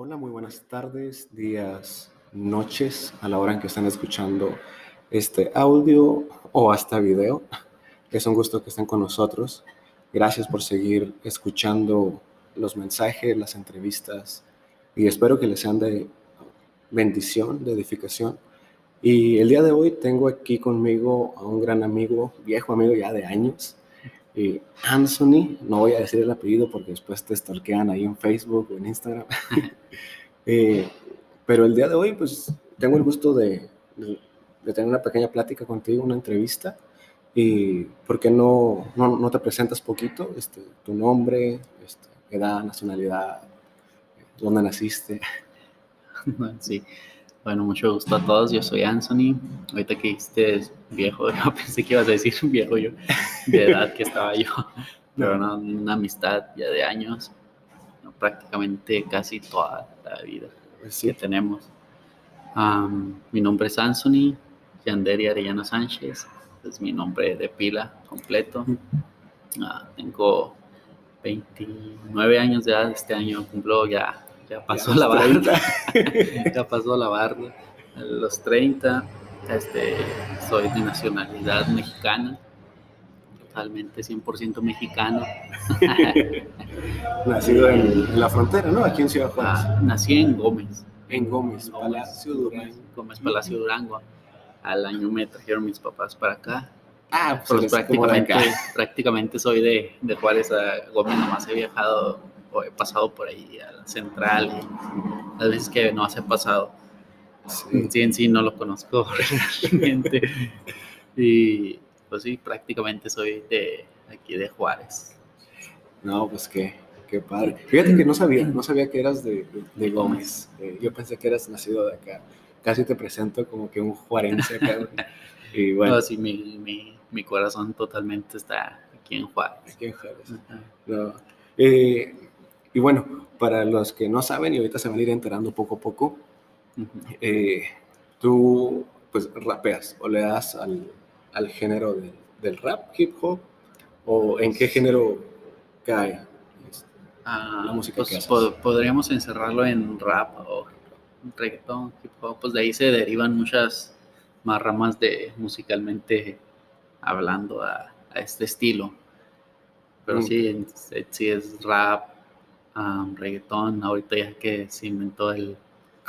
Hola, muy buenas tardes, días, noches, a la hora en que están escuchando este audio o hasta video. Es un gusto que estén con nosotros. Gracias por seguir escuchando los mensajes, las entrevistas y espero que les sean de bendición, de edificación. Y el día de hoy tengo aquí conmigo a un gran amigo, viejo amigo ya de años, y Anthony, no voy a decir el apellido porque después te stalkean ahí en Facebook o en Instagram. Eh, pero el día de hoy, pues tengo el gusto de, de, tener una pequeña plática contigo, una entrevista. ¿Y por qué no, no, no te presentas poquito? Este, tu nombre, este, edad, nacionalidad, dónde naciste. Sí, bueno, mucho gusto a todos. Yo soy Anthony. Ahorita que dijiste viejo, yo pensé que ibas a decir viejo yo, de edad que estaba yo, pero no, una amistad ya de años, prácticamente casi toda la vida pues que tenemos. mi nombre es Anthony Yanderi Arellano Sánchez, es mi nombre de pila completo. Ah, tengo 29 años de edad, este año cumplo ya ya pasó la barda. ya pasó la. A los 30, este, soy de nacionalidad mexicana. Totalmente 100% mexicano. Nacido en, la frontera, ¿no? Aquí en Ciudad Juárez. Ah, nací en Gómez. En Gómez, Palacio Durango. Gómez, Palacio Durango. Al año me trajeron mis papás para acá. Ah, pues, prácticamente, prácticamente soy de, de Juárez a Gómez, nomás he viajado he pasado por ahí a la central y las veces que no se ha pasado. Sí. En sí no lo conozco realmente. y pues sí, prácticamente soy de aquí de Juárez. No, pues qué, qué padre. Fíjate que no sabía, no sabía que eras de, de, Gómez. Eh, yo pensé que eras nacido de acá. Casi te presento como que un juarense acá. y bueno. No, sí, mi, mi, mi, corazón totalmente está aquí en Juárez. Aquí en Juárez. No. Eh, y bueno, para los que no saben y ahorita se van a ir enterando poco a poco, eh, tú pues rapeas o le das al, al género del rap, hip hop, o en qué género cae ah, la música pues, que podríamos encerrarlo en rap o reggaeton, hip hop, pues de ahí se derivan muchas más ramas de musicalmente hablando a, a este estilo. Pero mm. sí, sí es rap, um, reggaetón, ahorita ya que se inventó el,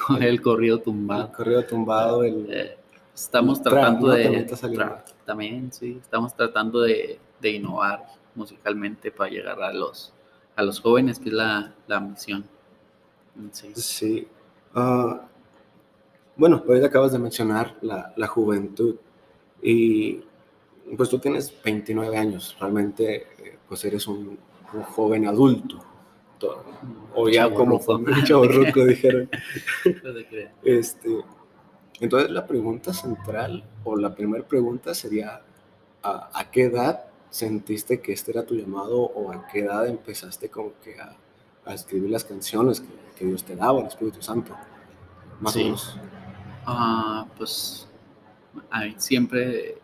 el corrido tumbado. El corrido tumbado, el... Eh, estamos tratando de... También, sí, estamos tratando de, de, innovar musicalmente para llegar a los, a los jóvenes, que es la, la misión. Sí. sí. Uh, bueno, hoy acabas de mencionar la, la juventud y pues tú tienes 29 años, realmente eh, pues eres un, un joven adulto o ya como mucho ruco dijeron. este, entonces la pregunta central o la primera pregunta sería, ¿a, qué edad sentiste que este era tu llamado o a qué edad empezaste como que a, a escribir las canciones que, que, Dios te daba, el Espíritu Santo? Más o menos. Ah, pues siempre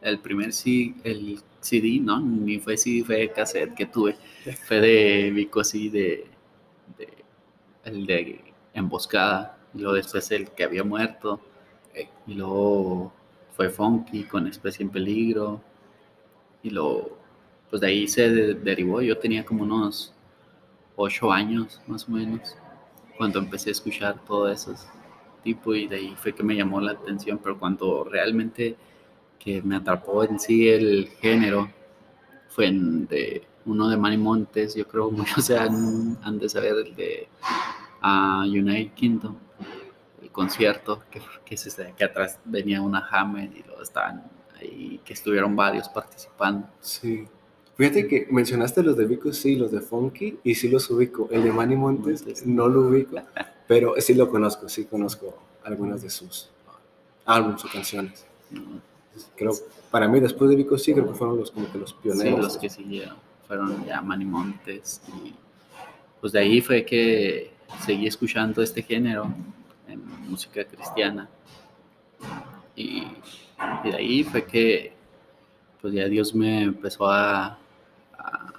el primer sí, el CD, ¿no? Ni fue CD, fue cassette que tuve. Fue de Vico así de, de, el de Emboscada. Y luego después el que había muerto. Y luego fue Funky con Especie en Peligro. Y luego, pues de ahí se derivó. Yo tenía como unos ocho años más o menos cuando empecé a escuchar todo eso tipo y de ahí fue que me llamó la atención. Pero cuando realmente que me atrapó en sí el género fue en de uno de Manny Montes, yo creo muchos se han, han, de saber el de uh, United Kingdom, el concierto, que, que, se, que atrás venía una Hammer y lo estaban ahí, que estuvieron varios participando. Sí. Fíjate que mencionaste los de Vico, sí, los de Funky, y sí los ubico. El de Manny Montes no lo ubico, pero sí lo conozco, sí conozco algunas de sus álbumes o canciones creo, para mí después de Vico sí creo que fueron los como que los pioneros. Sí, los que siguieron, fueron ya Manimontes y pues de ahí fue que seguí escuchando este género en música cristiana y, y de ahí fue que pues ya Dios me empezó a, a,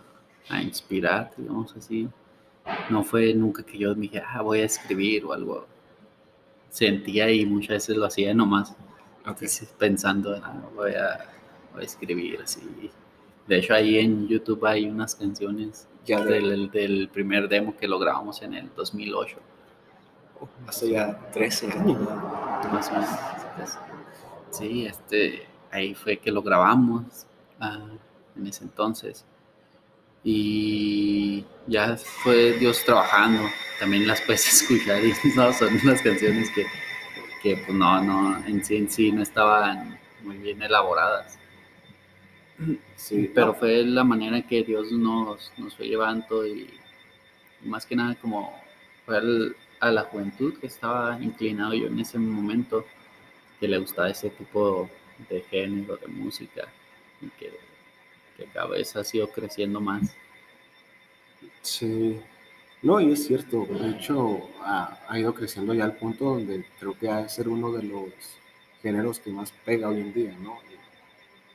a inspirar, digamos así, no fue nunca que yo me dije, ah, voy a escribir o algo. Sentía y muchas veces lo hacía nomás, pensando, ah, voy, a, voy a escribir así. De hecho, ahí en YouTube hay unas canciones ya del, del, primer demo que lo grabamos en el 2008. hace ya 13 años. Más o menos. Sí, este, ahí fue que lo grabamos ah, en ese entonces. Y ya fue Dios trabajando. También las puedes escuchar y no, son unas canciones que, que pues no, no, en sí en sí no estaban muy bien elaboradas. Sí, pero fue la manera en que Dios nos, nos fue llevando y más que nada como fue a la juventud que estaba inclinado yo en ese momento, que le gustaba ese tipo de género, de música, y que, que cada vez ha sido creciendo más. Sí, no, y es cierto, de hecho ha, ido creciendo ya al punto donde creo que ha de ser uno de los géneros que más pega hoy en día, ¿no?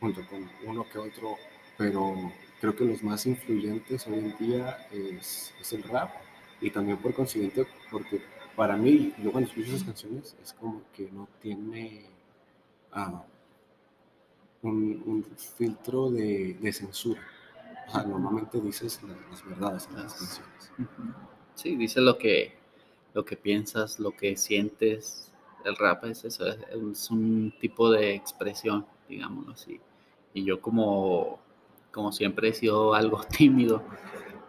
junto con uno que otro, pero creo que los más influyentes hoy en día es, el rap y también por consiguiente, porque para mí, yo cuando escucho esas canciones, es como que no tiene ah, un, filtro de, censura. Normalmente dices las, verdades en las canciones. Sí, dice lo que, lo que piensas, lo que sientes. El rap es eso, es un tipo de expresión, digámoslo así. Y yo como, como siempre he sido algo tímido,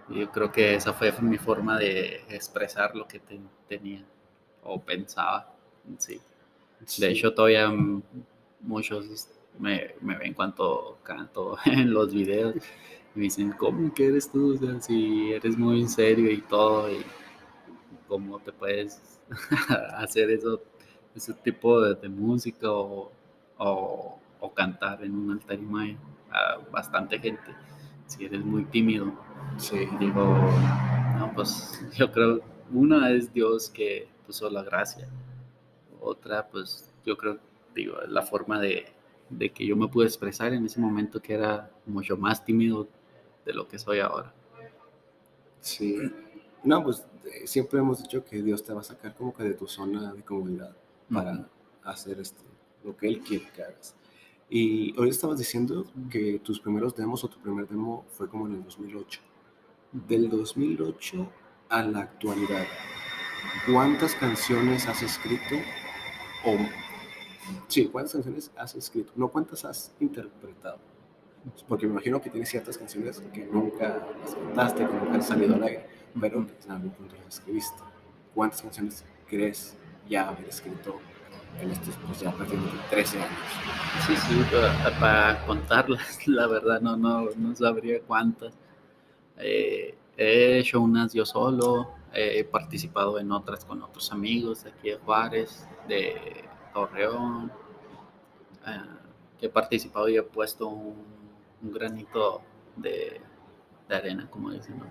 yo creo que esa fue mi forma de expresar lo que tenía o pensaba. Sí. De hecho, todavía muchos me, me, ven cuando canto en los videos y me dicen, ¿cómo que eres tú? O sea, si eres muy serio y todo, y cómo te puedes hacer eso, ese tipo de, de música o, o o cantar en un altar y a bastante gente. Si eres muy tímido, sí. digo, no, pues yo creo, una es Dios que puso la gracia, otra, pues yo creo, digo, la forma de, de que yo me pude expresar en ese momento que era mucho más tímido de lo que soy ahora. Sí, no, pues eh, siempre hemos dicho que Dios te va a sacar como que de tu zona de comodidad para hacer esto, lo que Él quiere que hagas. Y hoy estabas diciendo que tus primeros demos o tu primer demo fue como en el 2008. Del 2008 a la actualidad, ¿cuántas canciones has escrito? O, sí, ¿cuántas canciones has escrito? No, ¿cuántas has interpretado? Porque me imagino que tienes ciertas canciones que nunca las cantaste, que nunca han salido al aire, pero que en algún punto las escribiste. ¿Cuántas canciones crees ya haber escrito en estos pues ya prácticamente 13 años. Sí, sí, para, contarlas, la verdad no, no, no sabría cuántas. Eh, he hecho unas yo solo, he participado en otras con otros amigos de aquí de Juárez, de Torreón, eh, he participado y he puesto un, un granito de, de, arena, como dicen,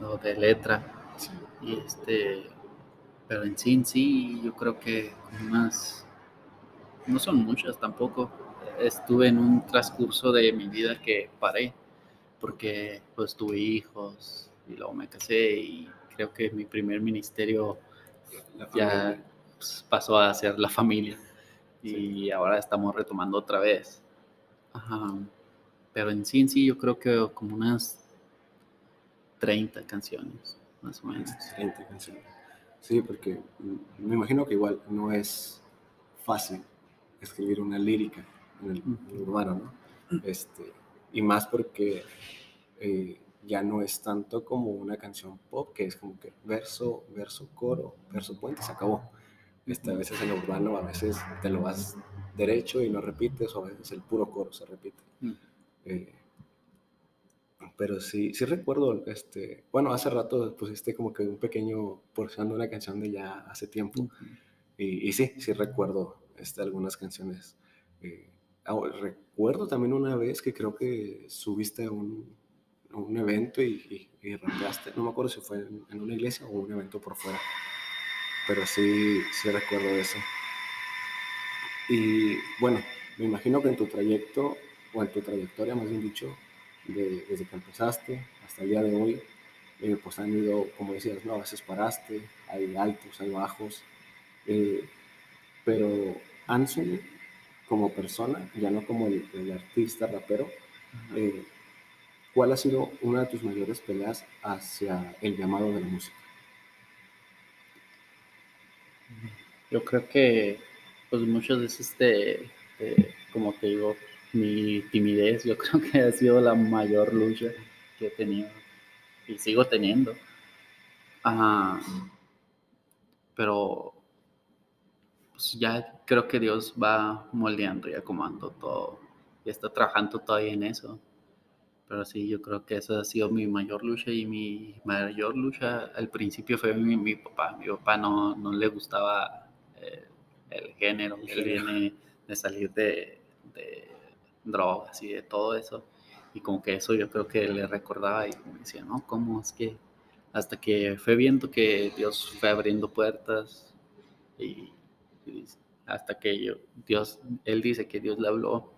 ¿no? de letra. Y este, pero en sí, en sí, yo creo que unas, no son muchas tampoco. Estuve en un transcurso de mi vida que paré, porque pues tuve hijos y luego me casé y creo que mi primer ministerio ya pues, pasó a ser la familia y ahora estamos retomando otra vez. Pero en sí, en sí, yo creo que como unas 30 canciones, más o menos. 30 canciones. Sí, porque me imagino que igual no es fácil escribir una lírica en el, urbano, ¿no? Este, y más porque eh, ya no es tanto como una canción pop, que es como que verso, verso, coro, verso, puente, se acabó. Este, a veces en el urbano, a veces te lo vas derecho y no repites, o a veces el puro coro se repite. Eh, pero sí, sí recuerdo, este, bueno, hace rato pusiste como que un pequeño porción de una canción de ya hace tiempo. y, y, sí, sí recuerdo este, algunas canciones. Eh, ah, recuerdo también una vez que creo que subiste a un, un evento y, y, rapeaste, no me acuerdo si fue en, en, una iglesia o un evento por fuera, pero sí, sí recuerdo eso. Y bueno, me imagino que en tu trayecto, o en tu trayectoria más bien dicho, desde que empezaste hasta el día de hoy, eh, pues han ido, como decías, ¿no? a veces paraste, hay altos, hay bajos, eh, pero Anson como persona, ya no como el, artista rapero, eh, ¿cuál ha sido una de tus mayores peleas hacia el llamado de la música? Yo creo que, pues muchas veces, de, como te digo, mi timidez, yo creo que ha sido la mayor lucha que he tenido y sigo teniendo. pero pues ya creo que Dios va moldeando y acomodando todo y está trabajando todavía en eso. Pero sí, yo creo que esa ha sido mi mayor lucha y mi mayor lucha al principio fue mi, papá. Mi papá no, no le gustaba eh, el género, él viene de salir de, de drogas y de todo eso. Y como que eso yo creo que le recordaba y me decía, no, ¿cómo es que? Hasta que fue viendo que Dios fue abriendo puertas y, hasta que yo, Dios, él dice que Dios le habló,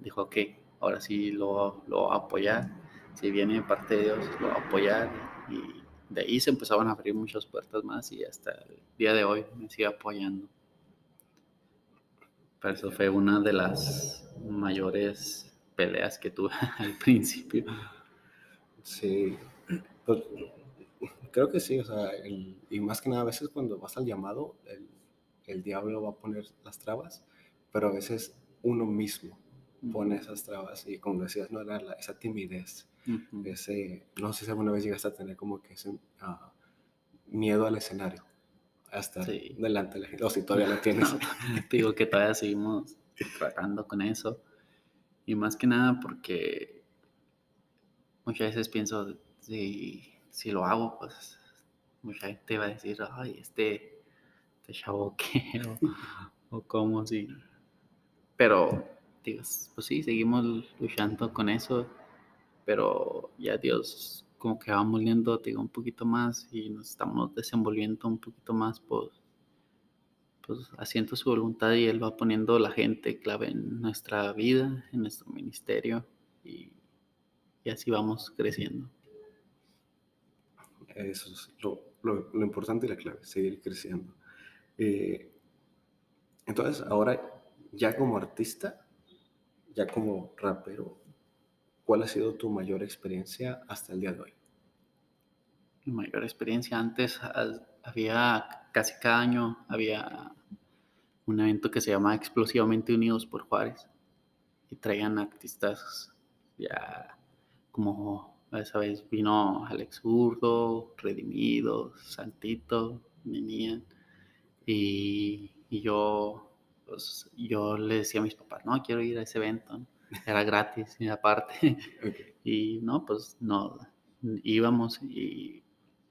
dijo, ok, ahora sí lo, lo a apoyar. Si viene parte de Dios, lo va apoyar. Y de ahí se empezaban a abrir muchas puertas más y hasta el día de hoy me sigue apoyando. Eso fue una de las mayores peleas que tuve al principio. Sí, pues, creo que sí, o sea, y más que nada a veces cuando vas al llamado, el, el, diablo va a poner las trabas, pero a veces uno mismo pone esas trabas y como decías, no era esa timidez, ese, no sé si alguna vez llegaste a tener como que ese ah, miedo al escenario, hasta delante de la o si todavía lo tienes. Digo que todavía seguimos tratando con eso. Y más que nada porque muchas veces pienso, si, si lo hago, pues mucha gente va a decir, ay, este, este chavo qué, o, o cómo, sí. Pero, pues sí, seguimos luchando con eso, pero ya Dios como que va moliendo, digo, un poquito más y nos estamos desenvolviendo un poquito más, pues pues haciendo su voluntad y Él va poniendo la gente clave en nuestra vida, en nuestro ministerio y, así vamos creciendo. Eso es lo, importante y la clave, seguir creciendo. Eh, entonces, ahora ya como artista, ya como rapero, ¿cuál ha sido tu mayor experiencia hasta el día de hoy? Mi mayor experiencia. Antes había casi cada año había un evento que se llama Explosivamente Unidos por Juárez y traían artistas ya como esa vez vino Alex Urdo, Redimido, Santito, venían y, y yo pues, yo le decía a mis papás, no, quiero ir a ese evento, era gratis y aparte. Y no, pues no, íbamos y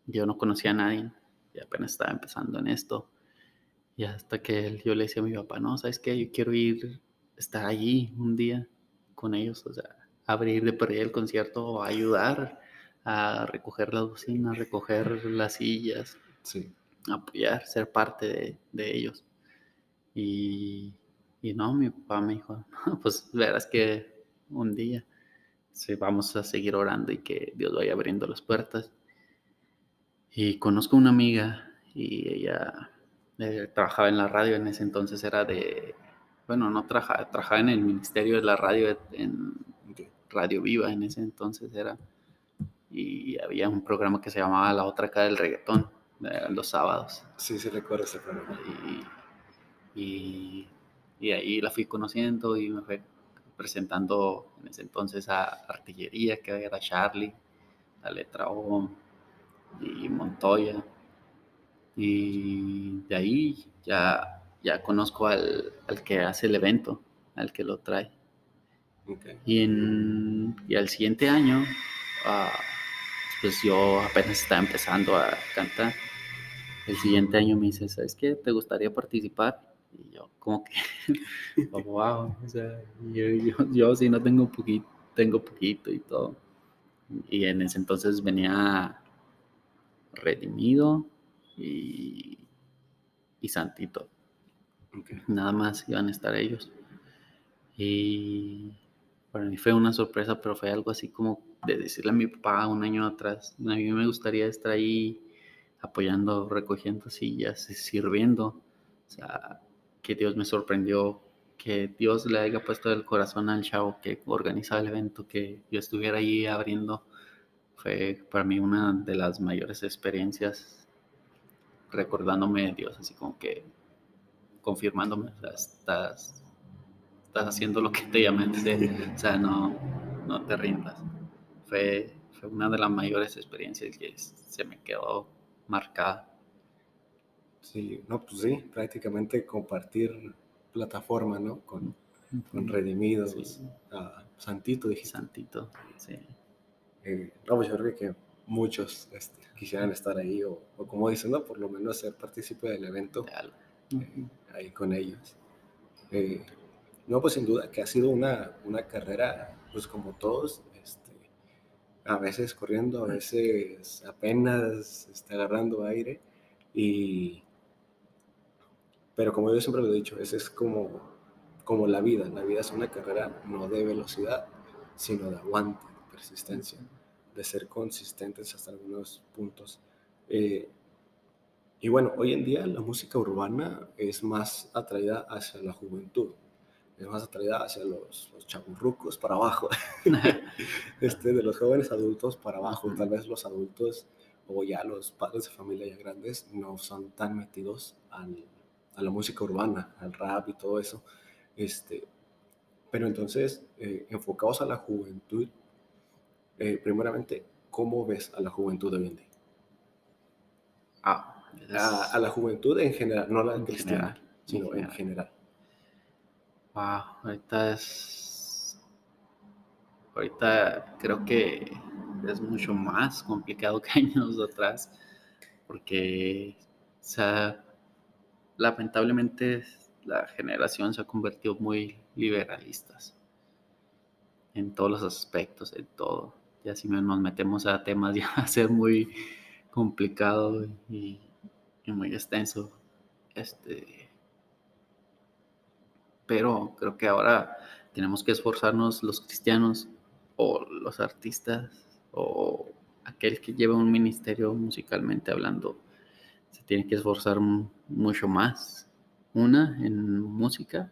yo no conocía a nadie y apenas estaba empezando en esto y hasta que yo le decía a mi papá, no, ¿sabes qué? Yo quiero ir, estar allí un día con ellos, o sea, abrir de perder el concierto o ayudar a recoger las bocinas, recoger las sillas, sí. apoyar, ser parte de, ellos. Y, y, no, mi papá me dijo, pues verás que un día sí, vamos a seguir orando y que Dios vaya abriendo las puertas. Y conozco una amiga y ella eh, trabajaba en la radio, en ese entonces era de, bueno, no trabajaba, trabajaba en el Ministerio de la Radio, en Radio Viva, en ese entonces era, y había un programa que se llamaba La Otra Cara del Reggaetón, los sábados. Sí, sí recuerdo ese programa. Y, y, ahí la fui conociendo y me fue presentando en ese entonces a Artillería, que era Charlie, la letra O y Montoya y de ahí ya, ya conozco al, al que hace el evento, al que lo trae. Y, en, y al siguiente año, uh, pues yo apenas estaba empezando a cantar. El siguiente año me dice, ¿sabes qué? ¿Te gustaría participar? Y yo, como que, oh, wow, o sea, yo, yo, yo sí no tengo poquito, tengo poquito y todo. Y en ese entonces venía redimido, y, y Santito. Nada más iban a estar ellos. Y para mí fue una sorpresa, pero fue algo así como de decirle a mi papá un año atrás, a mí me gustaría estar ahí apoyando, recogiendo sillas, sirviendo. O sea, que Dios me sorprendió, que Dios le haya puesto el corazón al chavo que organizaba el evento, que yo estuviera ahí abriendo. Fue para mí una de las mayores experiencias, recordándome de Dios, así como que confirmándome, o sea, estás, estás haciendo lo que te llamé o sea, no, no te rindas. Fue, fue una de las mayores experiencias que se me quedó marcada. Sí, no, pues sí, prácticamente compartir plataforma, ¿no? Con, con Redimidos, Santito, dije. Santito, sí. Eh, no, pues yo creo que muchos este, quisieran estar ahí o, como dicen, ¿no? Por lo menos ser partícipe del evento eh, ahí con ellos. Eh, no, pues sin duda que ha sido una, una carrera, pues como todos, a veces corriendo, a veces apenas está agarrando aire. Y, pero como yo siempre lo he dicho, ese es como, como la vida. La vida es una carrera no de velocidad, sino de aguante, de persistencia, de ser consistentes hasta algunos puntos. Eh, y bueno, hoy en día la música urbana es más atraída hacia la juventud es más atraída hacia los, los chaburrucos para abajo, este, de los jóvenes adultos para abajo. Tal vez los adultos o ya los padres de familia ya grandes no son tan metidos a la música urbana, al rap y todo eso. Este, pero entonces, eh, enfocados a la juventud, eh, primeramente, ¿cómo ves a la juventud de hoy en día? Ah, a, la juventud en general, no la cristiana, sino en general. Wow, ahorita es. Ahorita creo que es mucho más complicado que años atrás, porque, o sea, lamentablemente la generación se ha convertido muy liberalistas en todos los aspectos, en todo. Ya si nos metemos a temas ya va a ser muy complicado y, y muy extenso. Este, pero creo que ahora tenemos que esforzarnos los cristianos o los artistas o aquel que lleva un ministerio musicalmente hablando, se tiene que esforzar mucho más. Una, en música,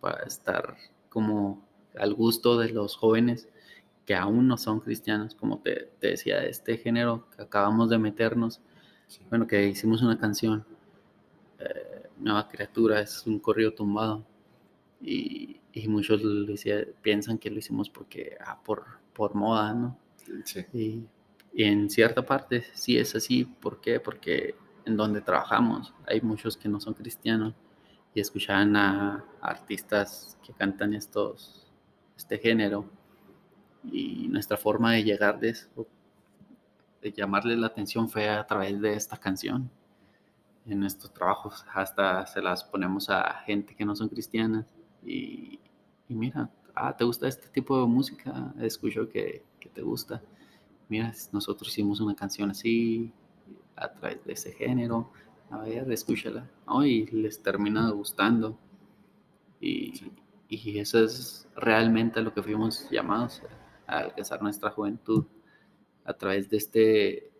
para estar como al gusto de los jóvenes que aún no son cristianos, como te, decía, este género que acabamos de meternos, bueno, que hicimos una canción, eh, Nueva Criatura, es un corrido tumbado, y, muchos piensan que lo hicimos porque, ah, por, por moda, ¿no? Sí. Y, en cierta parte sí es así. ¿Por qué? Porque en donde trabajamos hay muchos que no son cristianos y escuchan a, artistas que cantan estos, este género y nuestra forma de llegar de llamarles la atención fue a través de esta canción. En nuestros trabajos hasta se las ponemos a gente que no son cristianas y, mira, ah, ¿te gusta este tipo de música? Escucho que, que te gusta. Mira, nosotros hicimos una canción así, a través de ese género. A ver, escúchala. Y les termina gustando. Y, y, eso es realmente lo que fuimos llamados a alcanzar nuestra juventud a través de este,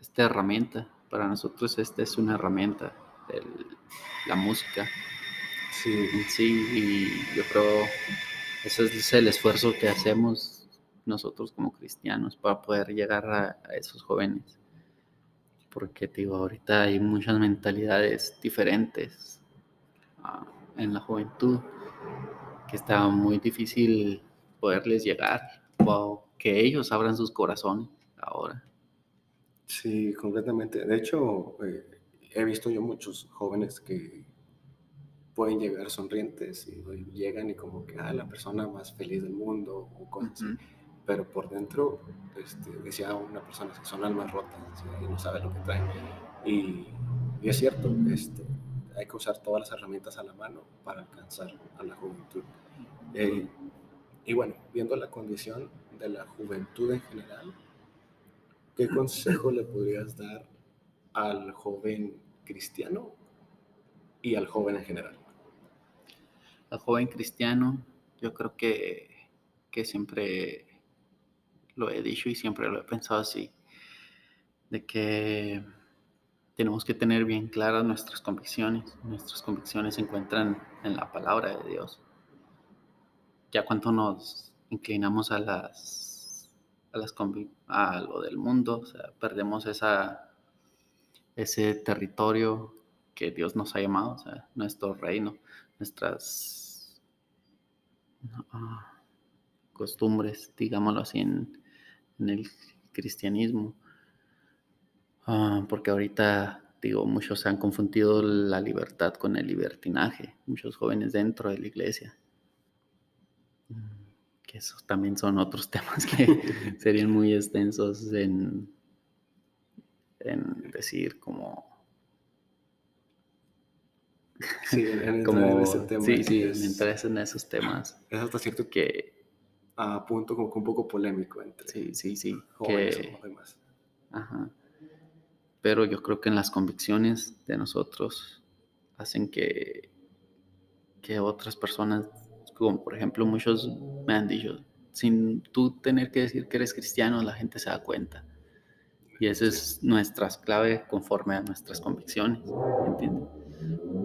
esta herramienta. Para nosotros esta es una herramienta, la música. Sí, sí, y yo creo ese es el esfuerzo que hacemos nosotros como cristianos para poder llegar a, esos jóvenes. Porque, digo, ahorita hay muchas mentalidades diferentes ah, en la juventud que está muy difícil poderles llegar o que ellos abran sus corazones ahora. Sí, completamente. De hecho, eh, he visto yo muchos jóvenes que pueden llegar sonrientes y llegan y como que, ah, la persona más feliz del mundo o cosas así. Pero por dentro, este, decía una persona que son almas rotas y no sabe lo que traen. Y, y, es cierto, este, hay que usar todas las herramientas a la mano para alcanzar a la juventud. Eh, y bueno, viendo la condición de la juventud en general, ¿qué consejo le podrías dar al joven cristiano y al joven en general? al joven cristiano, yo creo que, que siempre lo he dicho y siempre lo he pensado así, de que tenemos que tener bien claras nuestras convicciones. Nuestras convicciones se encuentran en la palabra de Dios. Ya cuando nos inclinamos a las a, las a lo del mundo, o sea, perdemos esa, ese territorio que Dios nos ha llamado, o sea, nuestro reino, nuestras costumbres, digámoslo así, en, el cristianismo. Ah, porque ahorita, digo, muchos han confundido la libertad con el libertinaje, muchos jóvenes dentro de la iglesia. Que esos también son otros temas que serían muy extensos en, en decir como Sí, en, en ese tema. Sí, sí, es, en esos temas. Es hasta cierto que a punto como que un poco polémico entre sí, sí, sí, que, demás. Ajá. Pero yo creo que en las convicciones de nosotros hacen que, que otras personas, como por ejemplo muchos me han dicho, sin tú tener que decir que eres cristiano, la gente se da cuenta. Y esa es nuestra clave conforme a nuestras convicciones, ¿entiendes?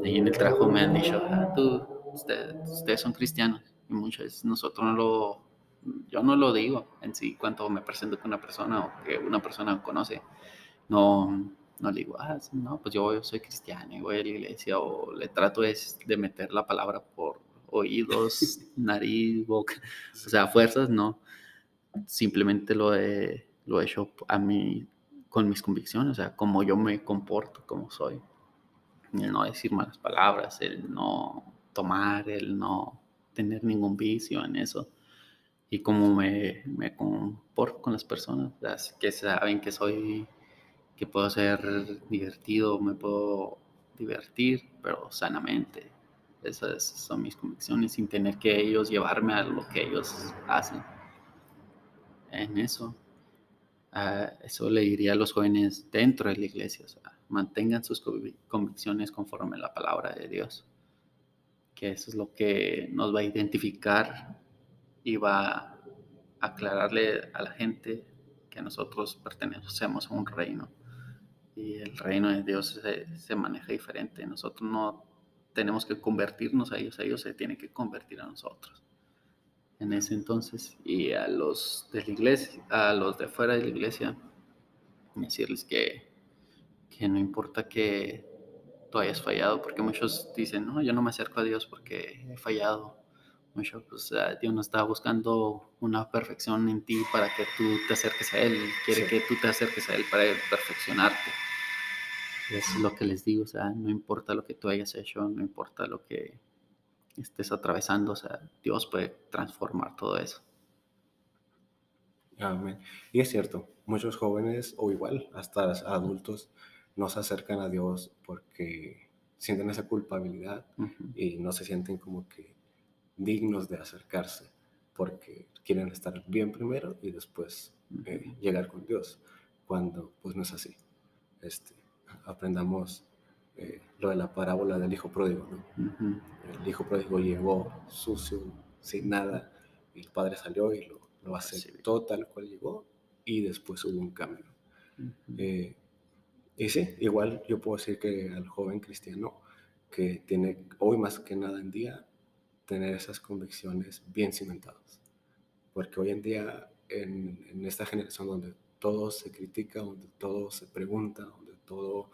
Y en el trabajo me han dicho, ah, tú, ustedes son cristianos. Y muchas veces nosotros no lo yo no lo digo en sí cuando me presento con una persona o que una persona conoce. No, no le digo, ah, no, pues yo, soy cristiano y voy a la iglesia o le trato es de meter la palabra por oídos, nariz, boca, o sea, fuerzas, no. Simplemente lo he, lo he hecho a mí con mis convicciones, o sea, como yo me comporto, como soy. El no decir malas palabras, el no tomar, el no tener ningún vicio en eso y cómo me, me comporto con las personas, las que saben que soy, que puedo ser divertido, me puedo divertir, pero sanamente. Esas son mis convicciones, sin tener que ellos llevarme a lo que ellos hacen. En eso, eso le diría a los jóvenes dentro de la iglesia, o sea, mantengan sus convicciones conforme a la palabra de Dios, que eso es lo que nos va a identificar y va a aclararle a la gente que nosotros pertenecemos a un reino y el reino de Dios se, maneja diferente. Nosotros no tenemos que convertirnos a ellos, a ellos se tienen que convertir a nosotros. En ese entonces, y a los de la iglesia, a los de fuera de la iglesia, decirles que, que no importa que tú hayas fallado, porque muchos dicen, no, yo no me acerco a Dios porque he fallado mucho, pues Dios no está buscando una perfección en ti para que tú te acerques a Él, quiere que tú te acerques a Él para perfeccionarte. Es lo que les digo, o sea, no importa lo que tú hayas hecho, no importa lo que estés atravesando, o sea, Dios puede transformar todo eso. Amén. Y es cierto, muchos jóvenes o igual hasta adultos no se acercan a Dios porque sienten esa culpabilidad y no se sienten como que dignos de acercarse, porque quieren estar bien primero y después eh, llegar con Dios, cuando pues no es así. Este, aprendamos eh, lo de la parábola del hijo pródigo. El hijo pródigo llegó sucio, sin nada, y el padre salió y lo, lo aceptó tal cual llegó, y después hubo un cambio. Eh, y sí, igual yo puedo decir que al joven cristiano que tiene hoy más que nada en día tener esas convicciones bien cimentadas. Porque hoy en día, en, esta generación donde todo se critica, donde todo se pregunta, todo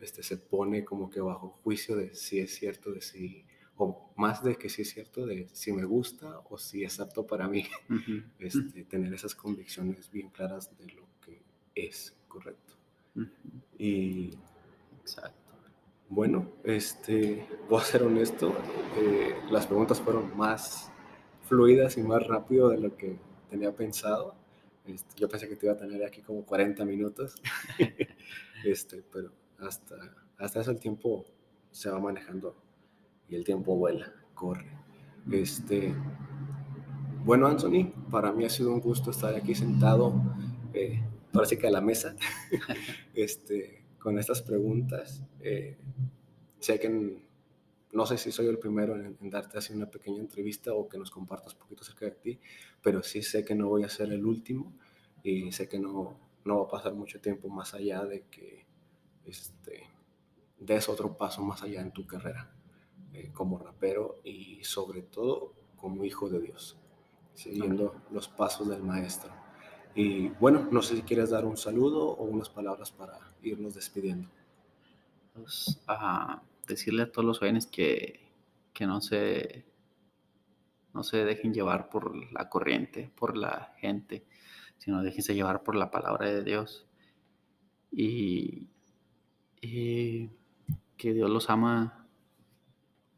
este, se pone como que bajo juicio de si es cierto, de si, o más de que si es cierto, de si me gusta o si es apto para mí, este, tener esas convicciones bien claras de lo que es correcto. Y exacto. Bueno, este, voy a ser honesto, eh, las preguntas fueron más fluidas y más rápido de lo que tenía pensado. Este, yo pensé que te iba a tener aquí como 40 minutos, este, pero hasta, hasta eso el tiempo se va manejando y el tiempo vuela, corre. Este, bueno, Anthony, para mí ha sido un gusto estar aquí sentado, eh, parece que a la mesa. este, con estas preguntas. Eh, sé que no sé si soy el primero en, darte así una pequeña entrevista o que nos compartas un poquito acerca de ti, pero sí sé que no voy a ser el último. y sé que no, no va a pasar mucho tiempo más allá de que este, des otro paso más allá en tu carrera eh, como rapero y sobre todo como hijo de Dios, siguiendo los pasos del maestro. Y bueno, no sé si quieres dar un saludo o unas palabras para irnos despidiendo. Pues, decirle a todos los jóvenes que, que no se no se dejen llevar por la corriente, por la gente, sino déjense llevar por la palabra de Dios. Y, que Dios los ama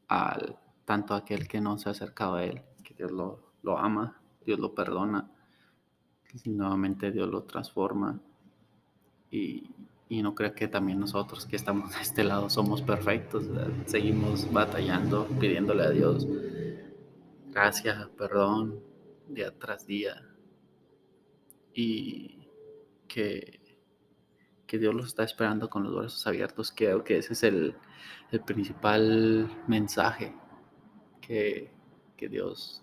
al, tanto aquel que no se ha acercado a Él, que Dios lo, lo ama, Dios lo perdona, y nuevamente Dios lo transforma. Y, y no creo que también nosotros que estamos de este lado somos perfectos, seguimos batallando, pidiéndole a Dios gracia, perdón, día tras día. Y que, que Dios los está esperando con los brazos abiertos. Creo que ese es el, el principal mensaje, que, que Dios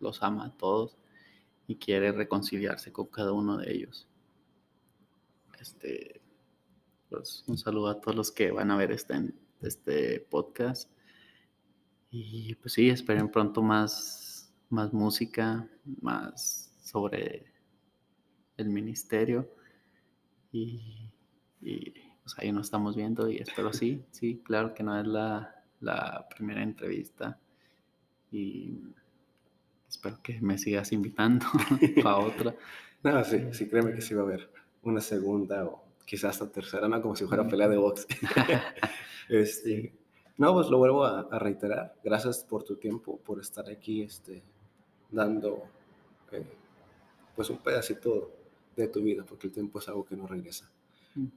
los ama a todos y quiere reconciliarse con cada uno de ellos. Este, pues, un saludo a todos los que van a ver este, este podcast. Y pues sí, esperen pronto más, más música, más sobre el ministerio. Y, pues ahí nos estamos viendo y espero sí, sí, claro que no es la, la primera entrevista. Y espero que me sigas invitando para otra. No, sí, sí, créeme que sí va a haber una segunda o quizás hasta tercera, no como si fuera pelea de box. este, no, pues lo vuelvo a, reiterar. Gracias por tu tiempo, por estar aquí este, dando eh, pues un pedacito de tu vida, porque el tiempo es algo que no regresa.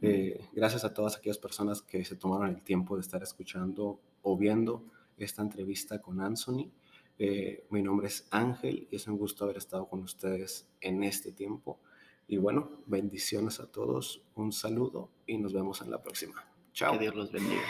Eh, gracias a todas aquellas personas que se tomaron el tiempo de estar escuchando o viendo esta entrevista con Anthony. Eh, mi nombre es Ángel y es un gusto haber estado con ustedes en este tiempo. Y bueno, bendiciones a todos, un saludo y nos vemos en la próxima. Chao. Que Dios los bendiga.